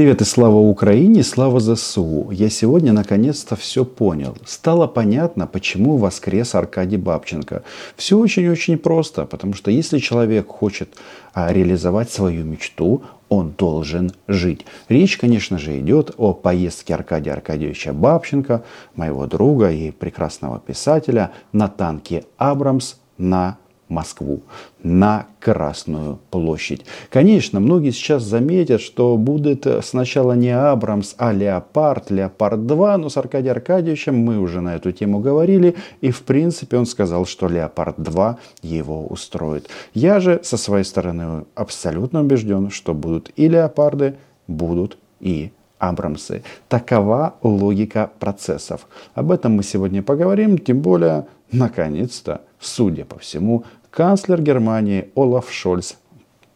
Привет и слава Украине, слава ЗСУ. Я сегодня наконец-то все понял. Стало понятно, почему воскрес Аркадий Бабченко. Все очень-очень просто, потому что если человек хочет а, реализовать свою мечту, он должен жить. Речь, конечно же, идет о поездке Аркадия Аркадьевича Бабченко, моего друга и прекрасного писателя, на танке «Абрамс» на Москву, на Красную площадь. Конечно, многие сейчас заметят, что будет сначала не Абрамс, а Леопард, Леопард-2, но с Аркадием Аркадьевичем мы уже на эту тему говорили, и в принципе он сказал, что Леопард-2 его устроит. Я же со своей стороны абсолютно убежден, что будут и Леопарды, будут и Абрамсы. Такова логика процессов. Об этом мы сегодня поговорим, тем более, наконец-то, судя по всему, канцлер Германии Олаф Шольц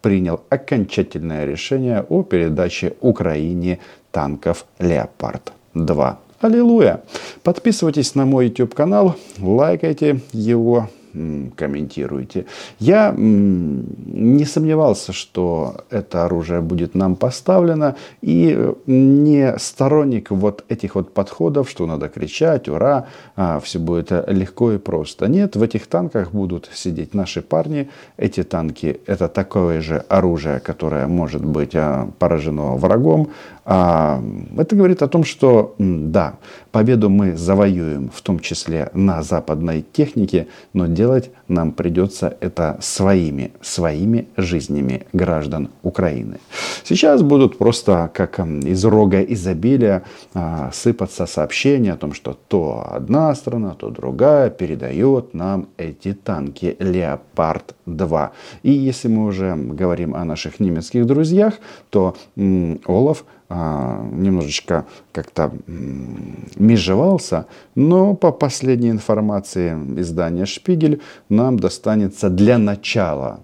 принял окончательное решение о передаче Украине танков «Леопард-2». Аллилуйя! Подписывайтесь на мой YouTube канал, лайкайте его, комментируйте. Я не сомневался, что это оружие будет нам поставлено, и э, не сторонник вот этих вот подходов, что надо кричать, ура, а, все будет легко и просто. Нет, в этих танках будут сидеть наши парни. Эти танки это такое же оружие, которое может быть а, поражено врагом. А, это говорит о том, что да, победу мы завоюем, в том числе на западной технике, но делать нам придется это своими, своими жизнями граждан Украины. Сейчас будут просто как из рога изобилия а, сыпаться сообщения о том, что то одна страна, то другая передает нам эти танки Леопард-2. И если мы уже говорим о наших немецких друзьях, то Олаф немножечко как-то межевался, но по последней информации издания «Шпигель» нам достанется для начала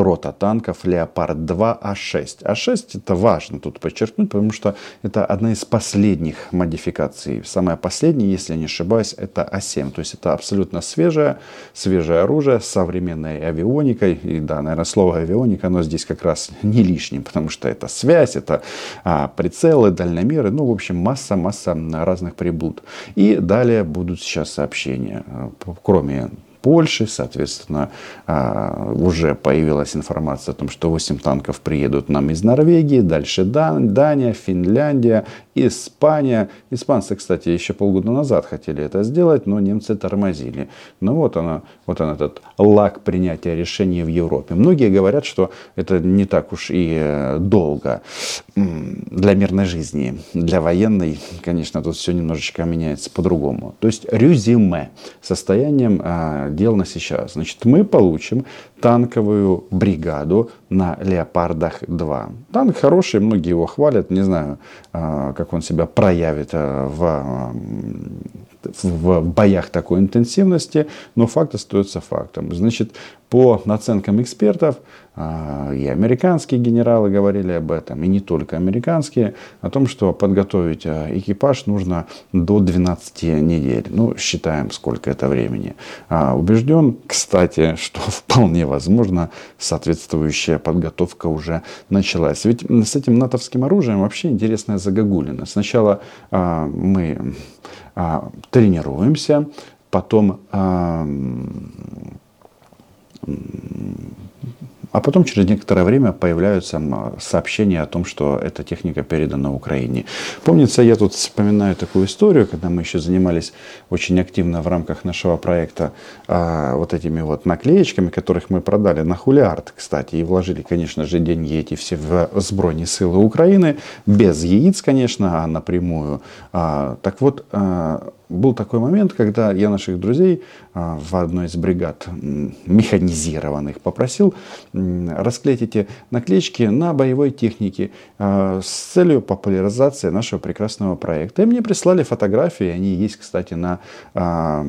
рота танков Леопард-2 А6. А6 это важно тут подчеркнуть, потому что это одна из последних модификаций. Самая последняя, если я не ошибаюсь, это А7. То есть это абсолютно свежее, свежее оружие с современной авионикой. И да, наверное, слово авионика, оно здесь как раз не лишним, потому что это связь, это а, прицелы, дальномеры, ну, в общем, масса-масса разных приблуд. И далее будут сейчас сообщения. Кроме Польши. Соответственно, а, уже появилась информация о том, что 8 танков приедут нам из Норвегии, дальше Дания, Финляндия, Испания. Испанцы, кстати, еще полгода назад хотели это сделать, но немцы тормозили. Ну вот она, вот он этот лак принятия решений в Европе. Многие говорят, что это не так уж и э, долго для мирной жизни. Для военной, конечно, тут все немножечко меняется по-другому. То есть резюме состоянием а, дел на сейчас. Значит, мы получим танковую бригаду на Леопардах-2. Танк хороший, многие его хвалят. Не знаю, а, как он себя проявит а, в в боях такой интенсивности, но факт остается фактом. Значит, по оценкам экспертов, и американские генералы говорили об этом, и не только американские, о том, что подготовить а, экипаж нужно до 12 недель. Ну, считаем, сколько это времени. А, убежден, кстати, что вполне возможно соответствующая подготовка уже началась. Ведь с этим натовским оружием вообще интересная загогулина. Сначала мы тренируемся, потом а потом через некоторое время появляются сообщения о том, что эта техника передана Украине. Помнится, я тут вспоминаю такую историю, когда мы еще занимались очень активно в рамках нашего проекта а, вот этими вот наклеечками, которых мы продали на хулиард, кстати, и вложили, конечно же, деньги эти все в сбройные силы Украины, без яиц, конечно, а напрямую. А, так вот, а, был такой момент, когда я наших друзей а, в одной из бригад механизированных попросил расклеить эти наклеечки на боевой технике а, с целью популяризации нашего прекрасного проекта. И мне прислали фотографии, они есть, кстати, на а,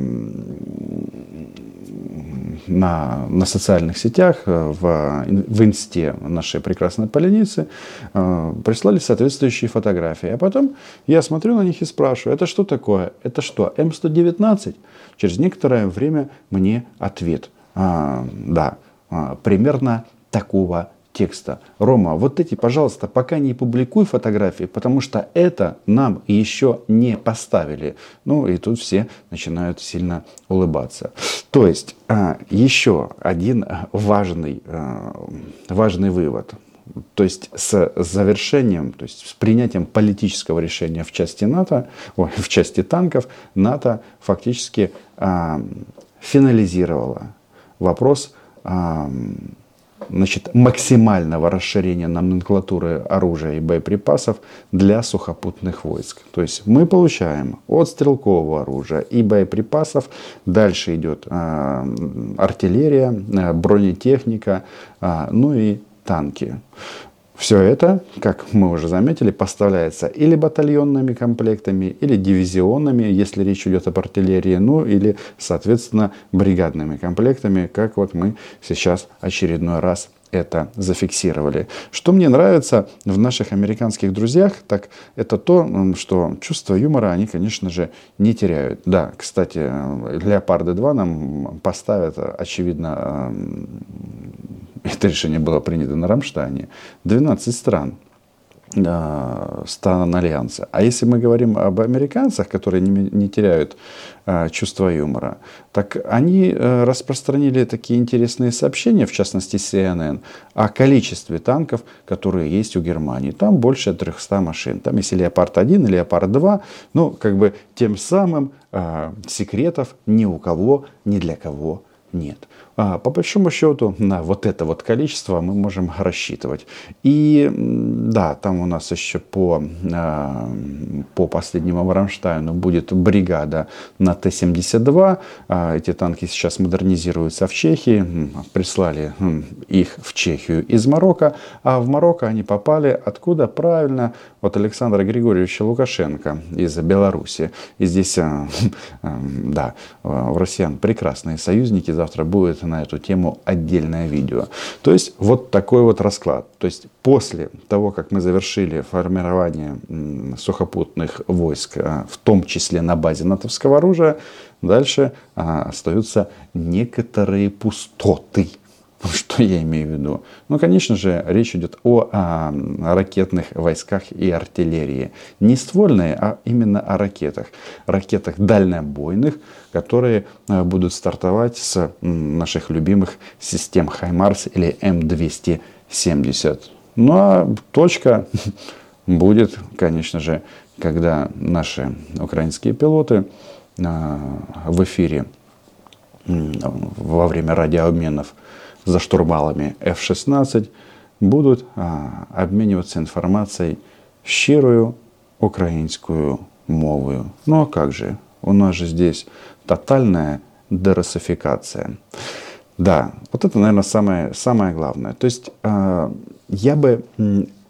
на, на социальных сетях, э, в, в инсте нашей прекрасной поляницы, э, прислали соответствующие фотографии. А потом я смотрю на них и спрашиваю, это что такое? Это что, М119? Через некоторое время мне ответ. А, да, а, примерно такого текста. Рома, вот эти, пожалуйста, пока не публикуй фотографии, потому что это нам еще не поставили. Ну и тут все начинают сильно улыбаться. То есть а, еще один важный, а, важный вывод. То есть с завершением, то есть с принятием политического решения в части НАТО, ой, в части танков, НАТО фактически а, финализировала вопрос а, значит, максимального расширения номенклатуры оружия и боеприпасов для сухопутных войск. То есть мы получаем от стрелкового оружия и боеприпасов, дальше идет э, артиллерия, э, бронетехника, э, ну и танки. Все это, как мы уже заметили, поставляется или батальонными комплектами, или дивизионными, если речь идет об артиллерии, ну или, соответственно, бригадными комплектами, как вот мы сейчас очередной раз это зафиксировали. Что мне нравится в наших американских друзьях, так это то, что чувство юмора они, конечно же, не теряют. Да, кстати, Леопарды 2 нам поставят, очевидно, это решение было принято на Рамштайне, 12 стран э, стран Альянса. А если мы говорим об американцах, которые не, не теряют э, чувство юмора, так они э, распространили такие интересные сообщения, в частности CNN, о количестве танков, которые есть у Германии. Там больше 300 машин. Там есть Леопард-1 и Леопард-2. Ну, как бы тем самым э, секретов ни у кого, ни для кого нет. А, по большому счету на вот это вот количество мы можем рассчитывать. И да, там у нас еще по, а, по последнему Рамштайну будет бригада на Т-72. А, эти танки сейчас модернизируются в Чехии. Прислали их в Чехию из Марокко. А в Марокко они попали откуда? Правильно, от Александра Григорьевича Лукашенко из Беларуси. И здесь, да, у россиян прекрасные союзники. Завтра будет на эту тему отдельное видео. То есть вот такой вот расклад. То есть после того, как мы завершили формирование сухопутных войск, а, в том числе на базе натовского оружия, дальше остаются некоторые пустоты. Что я имею в виду? Ну, конечно же, речь идет о, о ракетных войсках и артиллерии. Не ствольные, а именно о ракетах. Ракетах дальнобойных, которые э, будут стартовать с наших любимых систем Хаймарс или М270. Ну а точка будет, конечно же, когда наши украинские пилоты э, в эфире во время радиообменов за штурвалами F-16 будут а, обмениваться информацией щирою українською мовою. Ну а как же? У нас же здесь тотальная дерусификация. Да, вот это, наверное, самое, самое главное. То есть э, я бы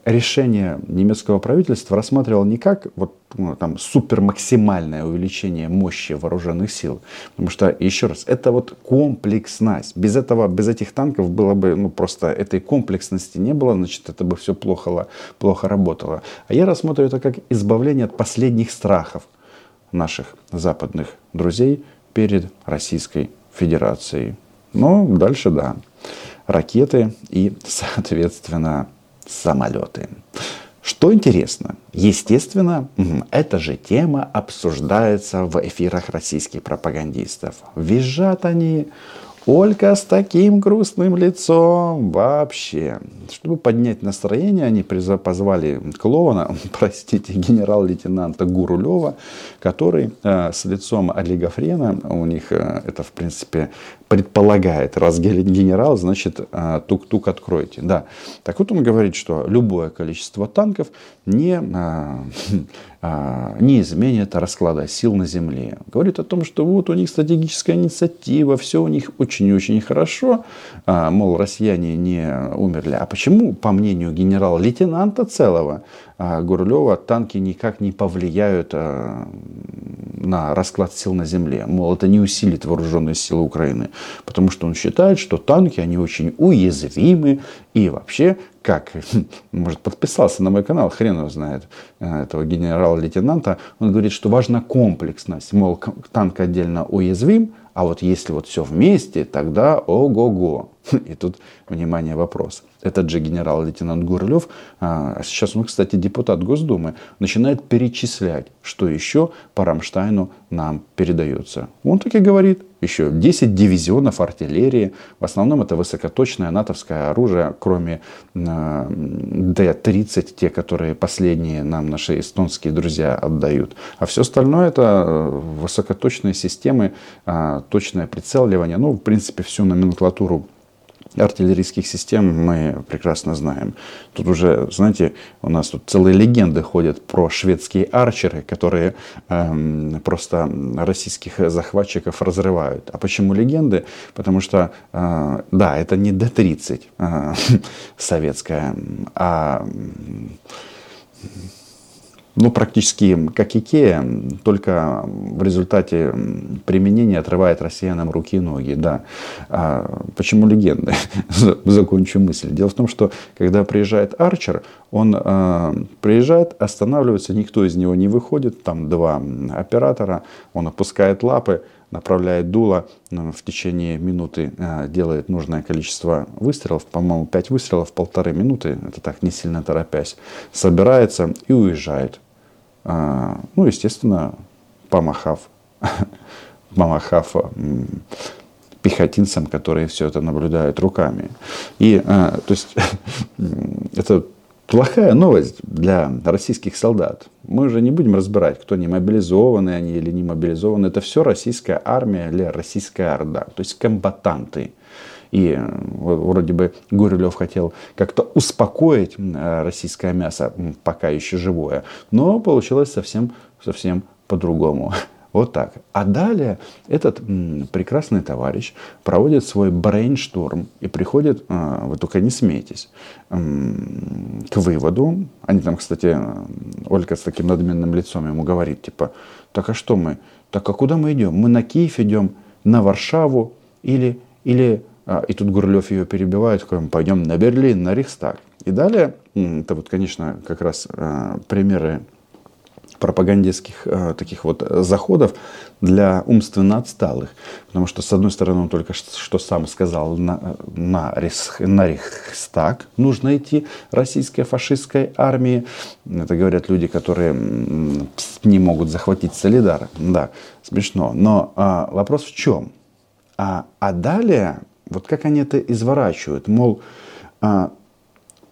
решение немецкого правительства рассматривал не как вот, там, супер максимальное увеличение мощи вооруженных сил. Потому что, еще раз, это вот комплексность. Без этого, без этих танков было бы, ну просто этой комплексности не было, значит, это бы все плохо, плохо работало. А я рассматриваю это как избавление от последних страхов наших западных друзей перед Российской Федерацией. Ну, дальше да. Ракеты и, соответственно, самолеты. Что интересно, естественно, эта же тема обсуждается в эфирах российских пропагандистов. Визжат они, Ольга с таким грустным лицом вообще. Чтобы поднять настроение, они позвали клоуна, простите, генерал-лейтенанта Гурулева, который э, с лицом олигофрена, у них э, это в принципе предполагает, раз генерал, значит э, тук-тук откройте. Да. Так вот он говорит, что любое количество танков не э, не изменит расклада сил на Земле. Говорит о том, что вот у них стратегическая инициатива, все у них очень-очень хорошо, а, мол, россияне не умерли. А почему, по мнению генерала-лейтенанта целого а, Гурлева, танки никак не повлияют на расклад сил на земле. Мол, это не усилит вооруженные силы Украины. Потому что он считает, что танки, они очень уязвимы. И вообще, как, может, подписался на мой канал, хрен его знает, э, этого генерала-лейтенанта. Он говорит, что важна комплексность. Мол, танк отдельно уязвим, а вот если вот все вместе, тогда ого-го. И тут, внимание, вопрос. Этот же генерал-лейтенант Гурлев, а сейчас он, кстати, депутат Госдумы, начинает перечислять, что еще по Рамштайну нам передается. Он таки говорит, еще 10 дивизионов артиллерии. В основном это высокоточное натовское оружие, кроме э, Д-30, те, которые последние нам наши эстонские друзья отдают. А все остальное это э, высокоточные системы, э, точное прицеливание. Ну, в принципе, всю номенклатуру артиллерийских систем мы прекрасно знаем. Тут уже, знаете, у нас тут целые легенды ходят про шведские арчеры, которые эм, просто российских захватчиков разрывают. А почему легенды? Потому что, э, да, это не Д-30 э, советская, а ну, практически как Икея, только в результате применения отрывает россиянам руки и ноги. Да. А почему легенды? Закончу мысль. Дело в том, что когда приезжает Арчер, он э, приезжает, останавливается, никто из него не выходит, там два оператора, он опускает лапы, направляет дуло, в течение минуты э, делает нужное количество выстрелов, по-моему, 5 выстрелов, полторы минуты, это так, не сильно торопясь, собирается и уезжает. А, ну, естественно, помахав, помахав пехотинцам, которые все это наблюдают руками. И, а, то есть, это плохая новость для российских солдат. Мы уже не будем разбирать, кто не мобилизованы они или не мобилизованы. Это все российская армия или российская орда. То есть комбатанты. И э, вроде бы Гурилев хотел как-то успокоить э, российское мясо, пока еще живое. Но получилось совсем, совсем по-другому. Вот так. А далее этот м, прекрасный товарищ проводит свой брейншторм и приходит, э, вы только не смейтесь, э, к выводу. Они там, кстати, Ольга с таким надменным лицом ему говорит, типа, так а что мы? Так а куда мы идем? Мы на Киев идем, на Варшаву или, или а, и тут Гурлев ее перебивает, пойдем на Берлин, на Рейхстаг. И далее, это вот, конечно, как раз а, примеры пропагандистских э, таких вот заходов для умственно отсталых. Потому что, с одной стороны, он только что сам сказал, на, на, на Рейхстаг нужно идти российской фашистской армии. Это говорят люди, которые не могут захватить Солидар. Да, смешно. Но а, вопрос в чем? А, а далее вот как они это изворачивают. Мол, а,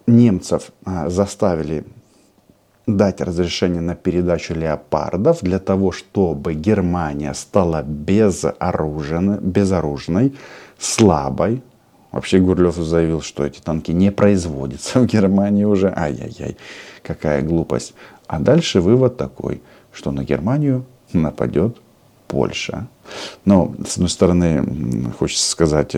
немцев а, заставили дать разрешение на передачу леопардов для того, чтобы Германия стала безоружной, безоружной слабой. Вообще Гурлев заявил, что эти танки не производятся в Германии уже. Ай-яй-яй, какая глупость. А дальше вывод такой, что на Германию нападет Польша. Но, с одной стороны, хочется сказать,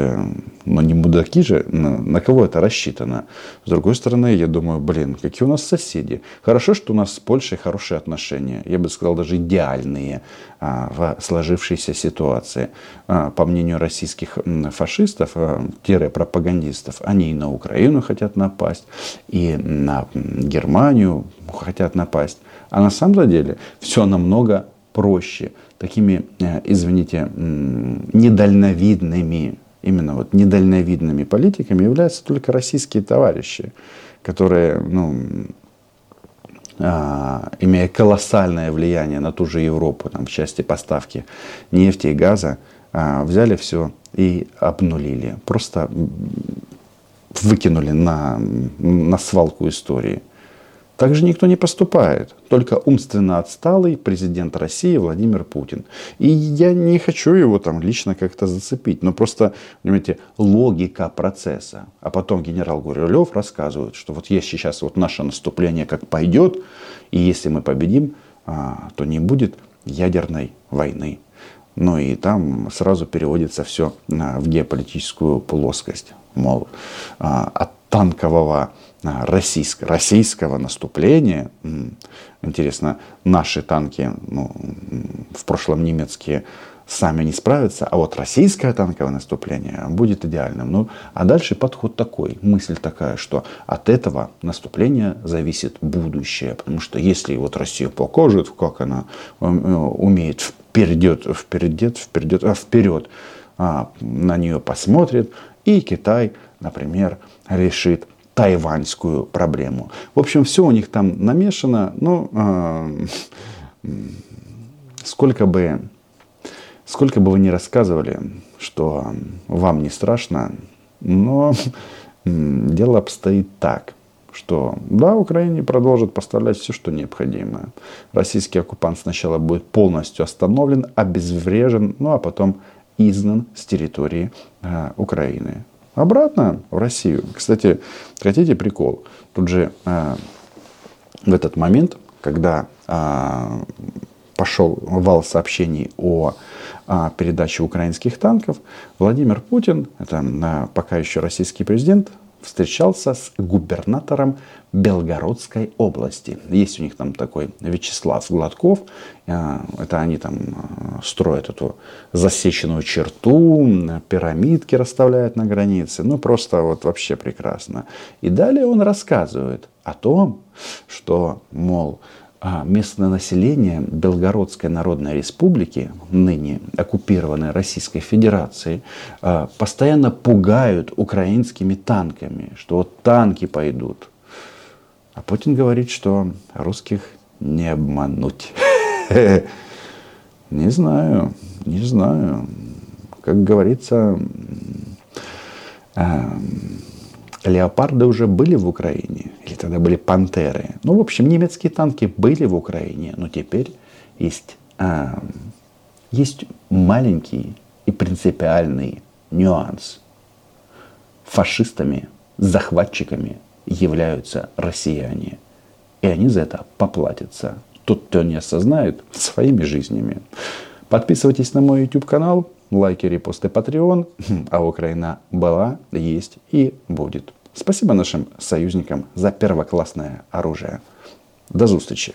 но не мудаки же, на кого это рассчитано. С другой стороны, я думаю, блин, какие у нас соседи. Хорошо, что у нас с Польшей хорошие отношения. Я бы сказал, даже идеальные а, в сложившейся ситуации. А, по мнению российских фашистов, а, пропагандистов, они и на Украину хотят напасть, и на Германию хотят напасть. А на самом деле все намного проще такими, э, извините, недальновидными, именно вот недальновидными политиками являются только российские товарищи, которые, ну, а, имея колоссальное влияние на ту же Европу там, в части поставки нефти и газа, а, взяли все и обнулили. Просто выкинули на, на свалку истории. Так же никто не поступает. Только умственно отсталый президент России Владимир Путин. И я не хочу его там лично как-то зацепить. Но просто, понимаете, логика процесса. А потом генерал Гурилев рассказывает, что вот есть сейчас вот наше наступление как пойдет, и если мы победим, а, то не будет ядерной войны. Ну и там сразу переводится все а, в геополитическую плоскость. Мол, а, от танкового российского, российского наступления. Интересно, наши танки, ну, в прошлом немецкие, сами не справятся, а вот российское танковое наступление будет идеальным. Ну, а дальше подход такой, мысль такая, что от этого наступления зависит будущее. Потому что если вот Россия покажет, как она э, умеет вперед, вперед, вперед, а вперед, а, на нее посмотрит И Китай, например, решит тайваньскую проблему. В общем, все у них там намешано. Ну, э, сколько бы, сколько бы вы ни рассказывали, что вам не страшно, но дело обстоит так, что да, Украине продолжат поставлять все, что необходимо. Российский оккупант сначала будет полностью остановлен, обезврежен, ну а потом изгнан с территории э, Украины обратно в Россию. Кстати, хотите прикол? Тут же э, в этот момент, когда э, пошел вал сообщений о, о передаче украинских танков, Владимир Путин, это э, пока еще российский президент, встречался с губернатором Белгородской области. Есть у них там такой Вячеслав Гладков. Э, это они там э, строят эту засеченную черту, пирамидки расставляют на границе. Ну, просто вот вообще прекрасно. И далее он рассказывает о том, что, мол, а местное население Белгородской Народной Республики, ныне оккупированной Российской Федерацией, а, постоянно пугают украинскими танками, что вот танки пойдут. А Путин говорит, что русских не обмануть. Не знаю, не знаю. Как говорится, а, леопарды уже были в Украине, или тогда были пантеры. Ну, в общем, немецкие танки были в Украине, но теперь есть, а, есть маленький и принципиальный нюанс. Фашистами, захватчиками являются россияне. И они за это поплатятся. Тот, кто не осознает, своими жизнями. Подписывайтесь на мой YouTube канал лайки, репосты, Patreon. А Украина была, есть и будет. Спасибо нашим союзникам за первоклассное оружие. До зустрічі!